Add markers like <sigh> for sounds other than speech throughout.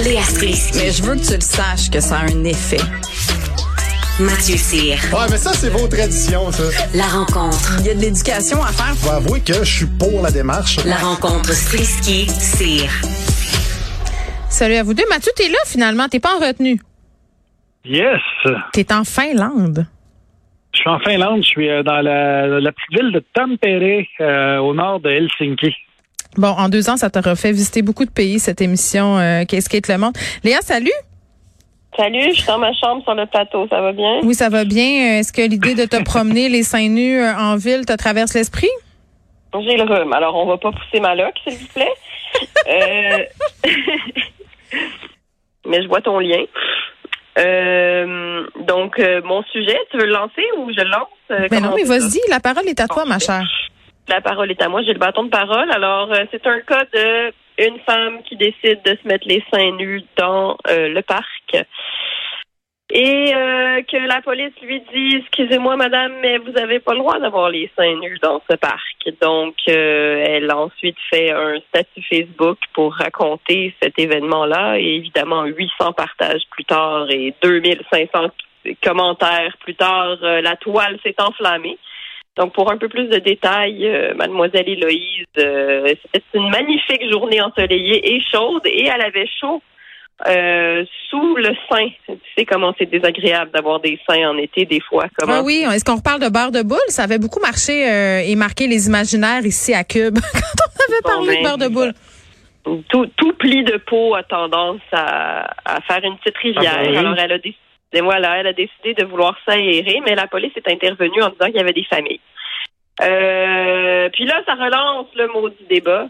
Léa Strisky. Mais je veux que tu le saches que ça a un effet. Mathieu Cyr. Ouais, mais ça, c'est vos traditions, ça. La rencontre. Il y a de l'éducation à faire. Faut avouer que je suis pour la démarche. La rencontre Strisky-Cyr. Salut à vous deux. Mathieu, t'es là finalement. T'es pas en retenue. Yes. T'es en Finlande. Je suis en Finlande. Je suis euh, dans la, la petite ville de Tampere, euh, au nord de Helsinki. Bon, en deux ans, ça t'aura fait visiter beaucoup de pays, cette émission euh, Qu'est-ce qu'est le monde? Léa, salut. Salut, je suis dans ma chambre sur le plateau. Ça va bien? Oui, ça va bien. Est-ce que l'idée de te <laughs> promener les seins nus euh, en ville te traverse l'esprit? J'ai le rhume. Alors, on va pas pousser ma loque, s'il vous plaît. <laughs> Euh, <laughs> Mais je vois ton lien. Euh, donc, euh, mon sujet, tu veux le lancer ou je le lance? Euh, Mais comment non, on mais vas-y, la parole est à toi, ma chère. La parole est à moi. J'ai le bâton de parole. Alors, euh, c'est un cas de une femme qui décide de se mettre les seins nus dans euh, le parc. Et euh, que la police lui dit Excusez-moi, madame, mais vous avez pas le droit d'avoir les seins nus dans ce parc. Donc, euh, elle a ensuite fait un statut Facebook pour raconter cet événement-là. Et évidemment, 800 partages plus tard et 2500 commentaires plus tard, euh, la toile s'est enflammée. Donc, pour un peu plus de détails, euh, mademoiselle Héloïse, euh, c'était une magnifique journée ensoleillée et chaude et elle avait chaud euh, sous le sein. Tu sais comment c'est désagréable d'avoir des seins en été des fois. Comment? Ah oui, est-ce qu'on reparle de beurre de boule? Ça avait beaucoup marché euh, et marqué les imaginaires ici à Cube <laughs> quand on avait Bon, parlé de ben, beurre de boule. tout, tout pli de peau a tendance à, à faire une petite rivière. Ah ben oui. Alors, elle a décidé, voilà, elle a décidé de vouloir s'aérer, mais la police est intervenue en disant qu'il y avait des familles. Euh, puis là, ça relance le maudit débat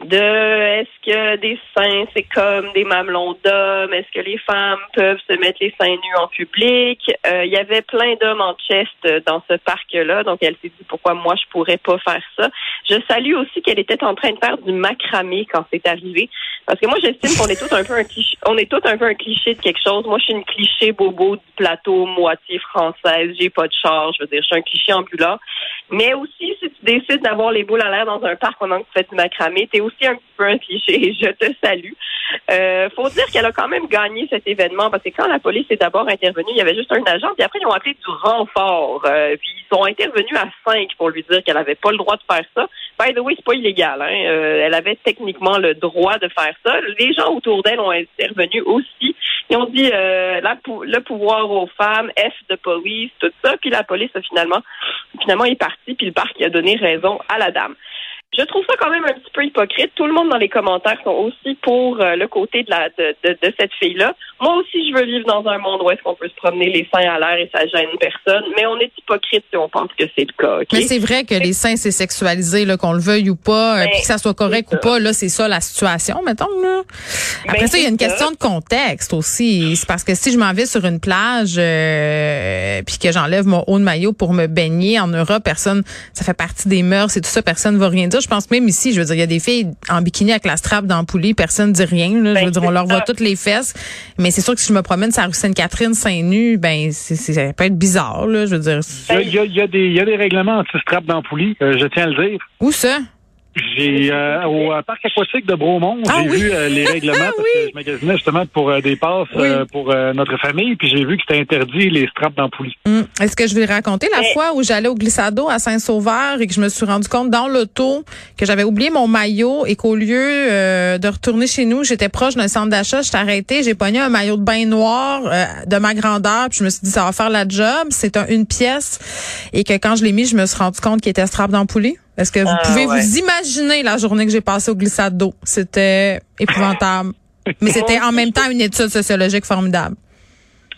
de est-ce que des seins, c'est comme des mamelons d'hommes? Est-ce que les femmes peuvent se mettre les seins nus en public? Euh, Il y avait plein d'hommes en chest dans ce parc-là, donc elle s'est dit pourquoi moi je pourrais pas faire ça? Je salue aussi qu'elle était en train de faire du macramé quand c'est arrivé. Parce que moi, j'estime qu'on est tous un peu un cliché, on est tous un peu un cliché de quelque chose. Moi, je suis une cliché bobo du plateau, moitié française, j'ai pas de char, je veux dire, je suis un cliché ambulant. Mais aussi, si tu décides d'avoir les boules à l'air dans un parc pendant que tu fais du macramé, t'es aussi un petit peu un cliché <laughs> je te salue. Euh, faut dire qu'elle a quand même gagné cet événement parce que quand la police est d'abord intervenue, il y avait juste un agent, puis après ils ont appelé du renfort. Euh, puis ils sont intervenus à cinq pour lui dire qu'elle avait pas le droit de faire ça. By the way, c'est pas illégal. Hein? Euh, elle avait techniquement le droit de faire ça. Les gens autour d'elle ont intervenu aussi. Ils ont dit euh, le pouvoir aux femmes, F de police, tout ça. Puis la police a finalement, finalement est partie. Puis le parc a donné raison à la dame. Je trouve ça quand même un petit peu hypocrite. Tout le monde dans les commentaires sont aussi pour euh, le côté de, la, de, de, de cette fille-là. Moi aussi, je veux vivre dans un monde où est-ce qu'on peut se promener les seins à l'air et ça gêne personne. Mais on est hypocrite si on pense que c'est le cas. Mais c'est vrai que les seins, c'est sexualisé, là, qu'on le veuille ou pas, euh, Ben, puis que ça soit correct ou pas, là, c'est ça la situation, mettons, là. Après Ben, ça, il y a une ça. question de contexte aussi. C'est parce que si je m'en vais sur une plage, euh, puis que j'enlève mon haut de maillot pour me baigner en Europe, personne, ça fait partie des mœurs et tout ça, personne va rien dire. Je pense même ici, je veux dire, il y a des filles en bikini avec la strap dans poulie, personne dit rien, là. je Ben, veux dire, on leur voit toutes les fesses. Mais c'est sûr que si je me promène sur la rue Sainte-Catherine, seins nus, ben, c'est, c'est- ça peut être bizarre, là, je veux dire. Il y a, il y a- des, il y a des règlements anti-strap dans poulie, euh, je tiens à le dire. Où ça? J'ai euh, au euh, parc aquatique de Bromont, Ah j'ai oui. vu euh, les règlements <laughs> parce oui. que je magasinais justement pour euh, des passes Oui. euh, pour euh, notre famille, puis j'ai vu que c'était interdit les straps d'ampoulie. Hum. Est-ce que je vais raconter la Mais- fois où j'allais au glissado à Saint-Sauveur et que je me suis rendu compte dans l'auto que j'avais oublié mon maillot et qu'au lieu euh, de retourner chez nous, j'étais proche d'un centre d'achat, j'étais arrêtée, j'ai pogné un maillot de bain noir euh, de ma grandeur, puis je me suis dit ça va faire la job, c'est un- une pièce et que quand je l'ai mis, je me suis rendu compte qu'il était strap d'ampoulé. Est-ce que vous Ah, pouvez ouais. vous imaginer la journée que j'ai passée au glissado C'était épouvantable. Mais c'était en même temps une étude sociologique formidable.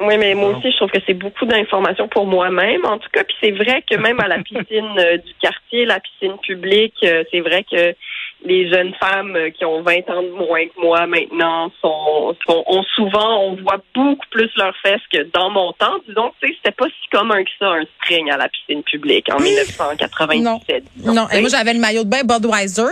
Oui, mais moi aussi, je trouve que c'est beaucoup d'informations pour moi-même. En tout cas, puis c'est vrai que même à la <laughs> piscine euh, du quartier, la piscine publique, euh, c'est vrai que les jeunes femmes euh, qui ont 20 ans de moins que moi maintenant sont, sont- ont souvent, on voit beaucoup plus leurs fesses que dans mon temps. Disons, tu sais, c'était pas si commun que ça, un string à la piscine publique en 1997. disons, Non, sais. et moi j'avais le maillot de bain Budweiser,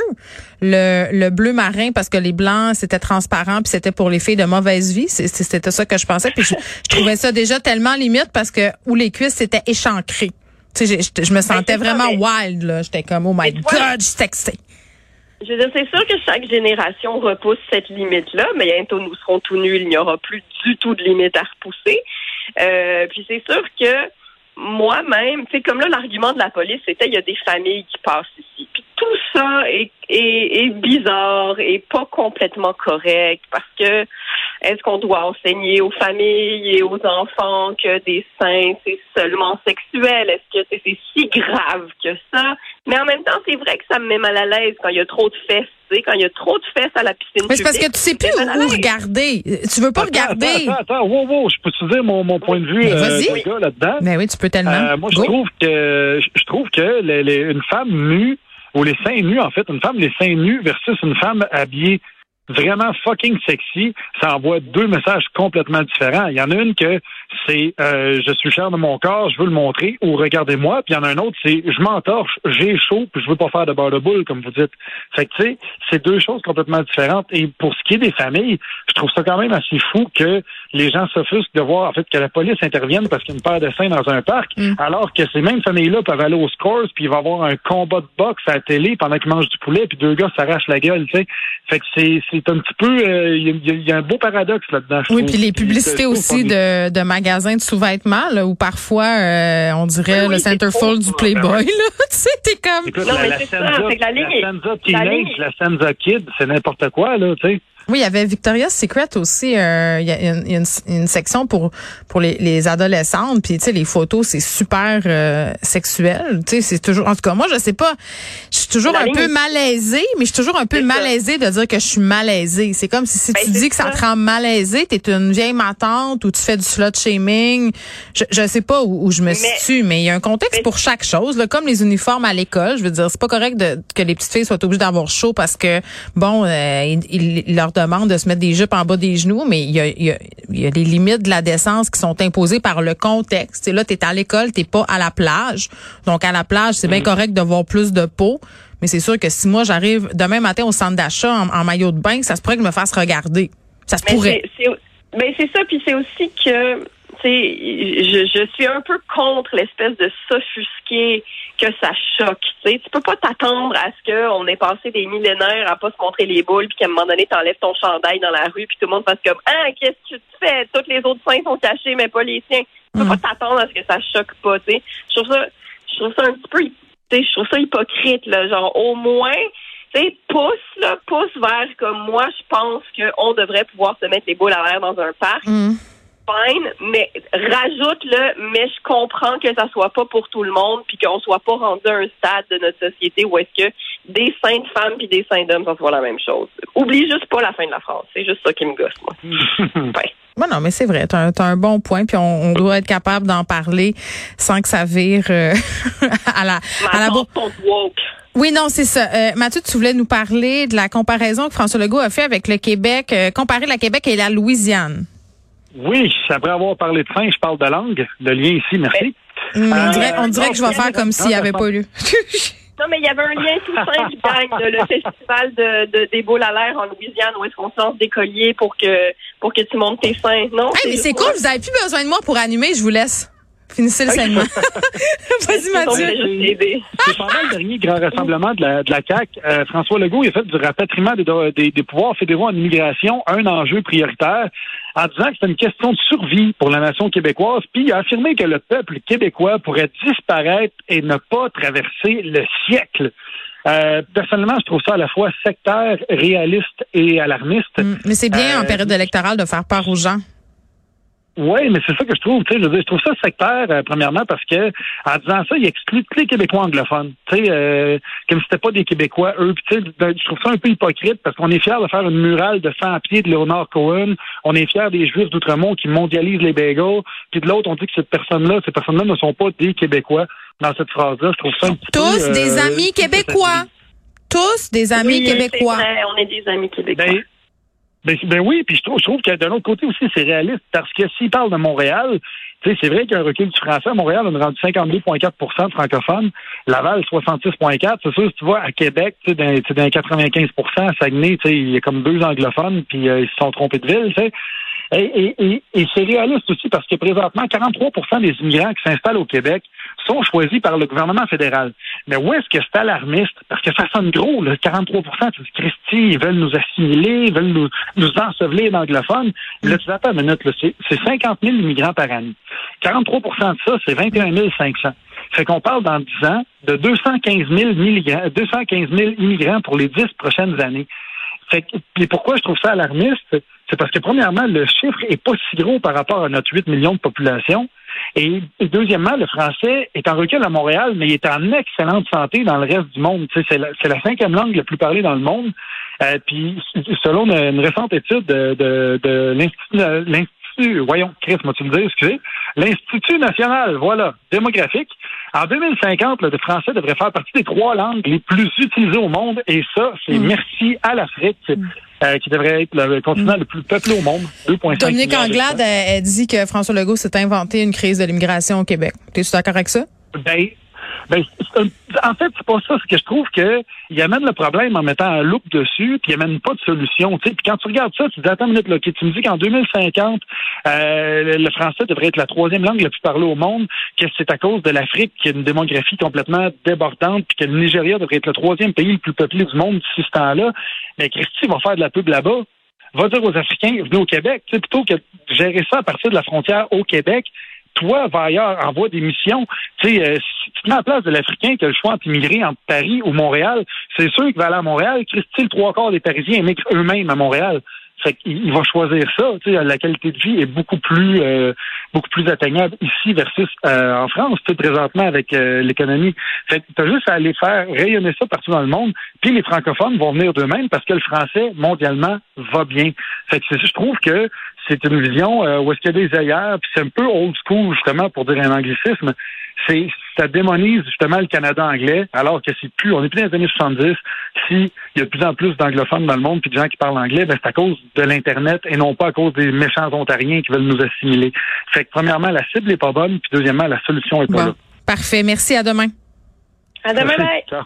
le, le bleu marin parce que les blancs c'était transparent puis c'était pour les filles de mauvaise vie, c'était ça que je pensais puis je, je trouvais ça déjà tellement limite parce que où les cuisses c'était échancré. Tu sais, je, je me sentais Ben, ça, vraiment wild là, j'étais comme oh my god, je suis. Je veux c'est sûr que chaque génération repousse cette limite-là, mais bientôt nous serons tout nus, il n'y aura plus du tout de limite à repousser. Euh, puis c'est sûr que moi-même, sais, comme là, l'argument de la police, c'était il y a des familles qui passent ici. Ça est, est, est bizarre et pas complètement correct parce que est-ce qu'on doit enseigner aux familles et aux enfants que des seins, c'est seulement sexuel? Est-ce que c'est si grave que ça? Mais en même temps, c'est vrai que ça me met mal à l'aise quand il y a trop de fesses, tu sais, quand il y a trop de fesses à la piscine Mais c'est parce que tu sais plus où regarder. Tu veux pas Attends, regarder. Attends, attends, wow, wow, je peux te dire mon, mon point de vue euh, là-dedans? Mais oui, tu peux tellement. Euh, moi, je trouve que je je trouve que les- les- une femme nue ou les seins nus, en fait, une femme les seins nus versus une femme habillée vraiment fucking sexy, ça envoie deux messages complètement différents. Il y en a une que c'est euh, je suis fier de mon corps, je veux le montrer, ou regardez-moi, puis il y en a un autre, c'est je m'entorche, j'ai chaud, puis je veux pas faire de beurre de boule, comme vous dites. Fait que tu sais, c'est deux choses complètement différentes. Et pour ce qui est des familles, je trouve ça quand même assez fou que les gens s'offusquent de voir en fait que la police intervienne parce qu'il y a une paire de seins dans un parc, Mm. alors que ces mêmes familles-là peuvent aller au scores puis il va y avoir un combat de boxe à la télé pendant qu'ils mangent du poulet puis deux gars s'arrachent la gueule, tu sais. Fait que c'est c'est un petit peu euh, il y, a- y y un beau paradoxe là-dedans. Oui, puis les Puis, publicités aussi de, de magasins de sous-vêtements, là, où parfois, euh, on dirait Oui, oui, le centerfold du Playboy, ben là. <laughs> tu sais, t'es comme... Écoute, Non, la, mais la c'est ça, c'est que la ligne Senza la Teenage, ligne- la Senza Kid, c'est n'importe quoi, là, tu sais. Oui, il y avait Victoria's Secret aussi. euh, Il y a une, une, une section pour pour les, les adolescentes. Puis tu sais, les photos, c'est super euh, sexuel. Tu sais, c'est toujours. En tout cas, moi, je sais pas. Je suis toujours La un ligne- peu malaisée, mais je suis toujours un peu malaisée de dire que je suis malaisée. C'est comme si si Ben, tu dis que ça ça. te rend malaisée, t'es une vieille matante ou tu fais du slut shaming. Je, je sais pas où, où je me Mais- situe, mais il y a un contexte Mais- pour chaque chose. Là, comme les uniformes à l'école, je veux dire, c'est pas correct de, que les petites filles soient obligées d'avoir chaud parce que bon, euh, ils- ils leur demandent de se mettre des jupes en bas des genoux, mais il y a, il y a, il y a des limites de la décence qui sont imposées par le contexte. Et là, t'es à l'école, t'es pas à la plage. Donc à la plage, c'est bien Mm. correct de voir plus de peau. Mais c'est sûr que si moi j'arrive demain matin au centre d'achat en, en maillot de bain, ça se pourrait que je me fasse regarder. Ça se Mais pourrait. c'est- c'est c'est ça, puis c'est aussi que tu je, je suis un peu contre l'espèce de s'offusquer que ça choque. Tu sais, tu peux pas t'attendre à ce qu'on ait passé des millénaires à pas se montrer les boules, puis qu'à un moment donné, t'enlèves ton chandail dans la rue, puis tout le monde fasse comme Ah, qu'est-ce que tu fais? Toutes les autres seins sont cachés, mais pas les tiens. Tu peux pas t'attendre à ce que ça choque pas, tu sais. Je trouve ça, je trouve ça un petit peu, je trouve ça hypocrite, là. Genre, au moins, sais, pousse, là, pousse vers comme moi, je pense qu'on devrait pouvoir se mettre les boules à l'air dans un parc. Hum. Fine, mais rajoute-le, mais je comprends que ça soit pas pour tout le monde, puis qu'on soit pas rendu à un stade de notre société où est-ce que des seins de femmes puis des seins d'hommes, ça soit la même chose. Oublie juste pas la fin de la phrase. C'est juste ça qui me gosse, moi. <laughs> Ouais. Bon, non, mais c'est vrai, t'as un, t'as un bon point, puis on, on doit être capable d'en parler sans que ça vire euh, <laughs> à la à la woke. Oui, non, c'est ça. Euh, Mathieu, tu voulais nous parler de la comparaison que François Legault a fait avec le Québec, euh, comparer la Québec et la Louisiane. Oui, après avoir parlé de fin, je parle de langue. Le lien ici, merci. Hum, on Euh, dirait, on dirait non, que je vais faire comme s'il n'y avait pas lieu. <laughs> Non, mais il y avait un lien tout simple, <laughs> gang, de le festival de, de- des boules à l'air en Louisiane où est-ce qu'on lance des colliers pour que, pour que tu montes tes seins. Non? Hey, mais c'est cool, vous avez plus besoin de moi pour animer, je vous laisse. Finissez le segment. Vas-y, Mathieu. C'est c'est pendant le dernier grand rassemblement de la, de la CAQ, euh, François Legault il a fait du rapatriement des, des, des pouvoirs fédéraux en immigration un enjeu prioritaire en disant que c'était une question de survie pour la nation québécoise. Puis il a affirmé que le peuple québécois pourrait disparaître et ne pas traverser le siècle. Euh, personnellement, je trouve ça à la fois sectaire, réaliste et alarmiste. Mm, Mais c'est bien en Euh, période électorale de faire peur aux gens. Oui, mais c'est ça que je trouve. Tu sais, je, veux dire, je trouve ça sectaire, euh, premièrement, parce que en disant ça, il exclut tous les Québécois anglophones. Tu sais, euh, comme si c'était pas des Québécois, eux. Puis, tu sais, de- je trouve ça un peu hypocrite parce qu'on est fiers de faire une murale de 100 pieds de Léonard Cohen. On est fiers des Juifs d'Outremont qui mondialisent les bagels. Puis de l'autre, on dit que cette personne-là, ces personnes-là ne sont pas des Québécois. Dans cette phrase-là, je trouve ça un petit Tous peu, des euh, amis québécois. Tous des amis Oui, québécois. vrai, on est des amis québécois. Ben, ben, ben oui, puis je trouve, je trouve que de l'autre côté aussi, c'est réaliste parce que s'il parle de Montréal, c'est vrai qu'il y a un recul du français. Montréal, on a rendu 52,4 de francophones. Laval, 66,4 C'est sûr, si tu vois, à Québec, tu sais, dans, tu sais, dans 95 à Saguenay, il y a comme deux anglophones, puis euh, ils se sont trompés de ville, sais. Et, et, et, et c'est réaliste aussi parce que présentement, 43% des immigrants qui s'installent au Québec sont choisis par le gouvernement fédéral. Mais où est-ce que c'est alarmiste? Parce que ça sonne gros, le 43 tu dis, Christy, ils veulent nous assimiler, ils veulent nous, nous ensevelir d'anglophones. Là, tu attends une minute, c'est, c'est 50 000 immigrants par année. 43% de ça, c'est 21 500. Fait qu'on parle dans 10 ans de 215 000, milligrammes- 215 000 immigrants pour les 10 prochaines années. Fait puis pourquoi je trouve ça alarmiste? C'est parce que, premièrement, le chiffre est pas si gros par rapport à notre 8 millions de population. Et, et deuxièmement, le français est en recul à Montréal, mais il est en excellente santé dans le reste du monde. C'est, la, cinquième langue la plus parlée dans le monde. Euh, puis, selon une, récente étude de, de, de l'Institut, voyons, Chris, moi tu le dire, excusez, l'Institut national, voilà, démographique, en 2050, le français devrait faire partie des trois langues les plus utilisées au monde, et ça, c'est merci à l'Afrique, euh, qui devrait être le continent le plus peuplé au monde, 2,5 Dominique Anglade, elle dit que François Legault s'est inventé une crise de l'immigration au Québec. T'es-tu d'accord avec ça? Ben, ben, en fait, c'est pas ça. C'est que je trouve que il amène le problème en mettant un look dessus, puis il amène pas de solution. Puis quand tu regardes ça, tu te dis attends minute, là, ok, tu me dis qu'en 2050, euh, le français devrait être la troisième langue la plus parlée au monde, que c'est à cause de l'Afrique qui a une démographie complètement débordante, puis que le Nigeria devrait être le troisième pays le plus peuplé du monde d'ici ce temps-là. Mais Christy va faire de la pub là-bas va dire aux Africains, venez au Québec, plutôt que de gérer ça à partir de la frontière au Québec, toi, va ailleurs, envoie des missions. Tu sais, euh, si tu te mets à la place de l'Africain qui a le choix entre immigrer entre Paris ou Montréal, c'est sûr qu'il va aller à Montréal. Christy, le trois quarts des Parisiens émigrent eux-mêmes à Montréal. Fait qu'il il va choisir ça. Tu sais, la qualité de vie est beaucoup plus euh, beaucoup plus atteignable ici versus euh, en France, tu présentement avec euh, l'économie. Fait que t'as juste à aller faire rayonner ça partout dans le monde, puis les francophones vont venir d'eux-mêmes parce que le français, mondialement, va bien. Fait que je trouve que c'est une vision euh, où est-ce qu'il y a des ailleurs, puis c'est un peu old school, justement, pour dire un anglicisme. C'est ça démonise justement le Canada anglais, alors que c'est plus, on est plus dans les années 70. S'il y a de plus en plus d'anglophones dans le monde puis de gens qui parlent anglais, ben c'est à cause de l'Internet et non pas à cause des méchants ontariens qui veulent nous assimiler. Fait que premièrement, la cible est pas bonne, puis deuxièmement, la solution est pas Bon. là. Parfait. Merci. À demain. À demain, Merci. bye. Ciao.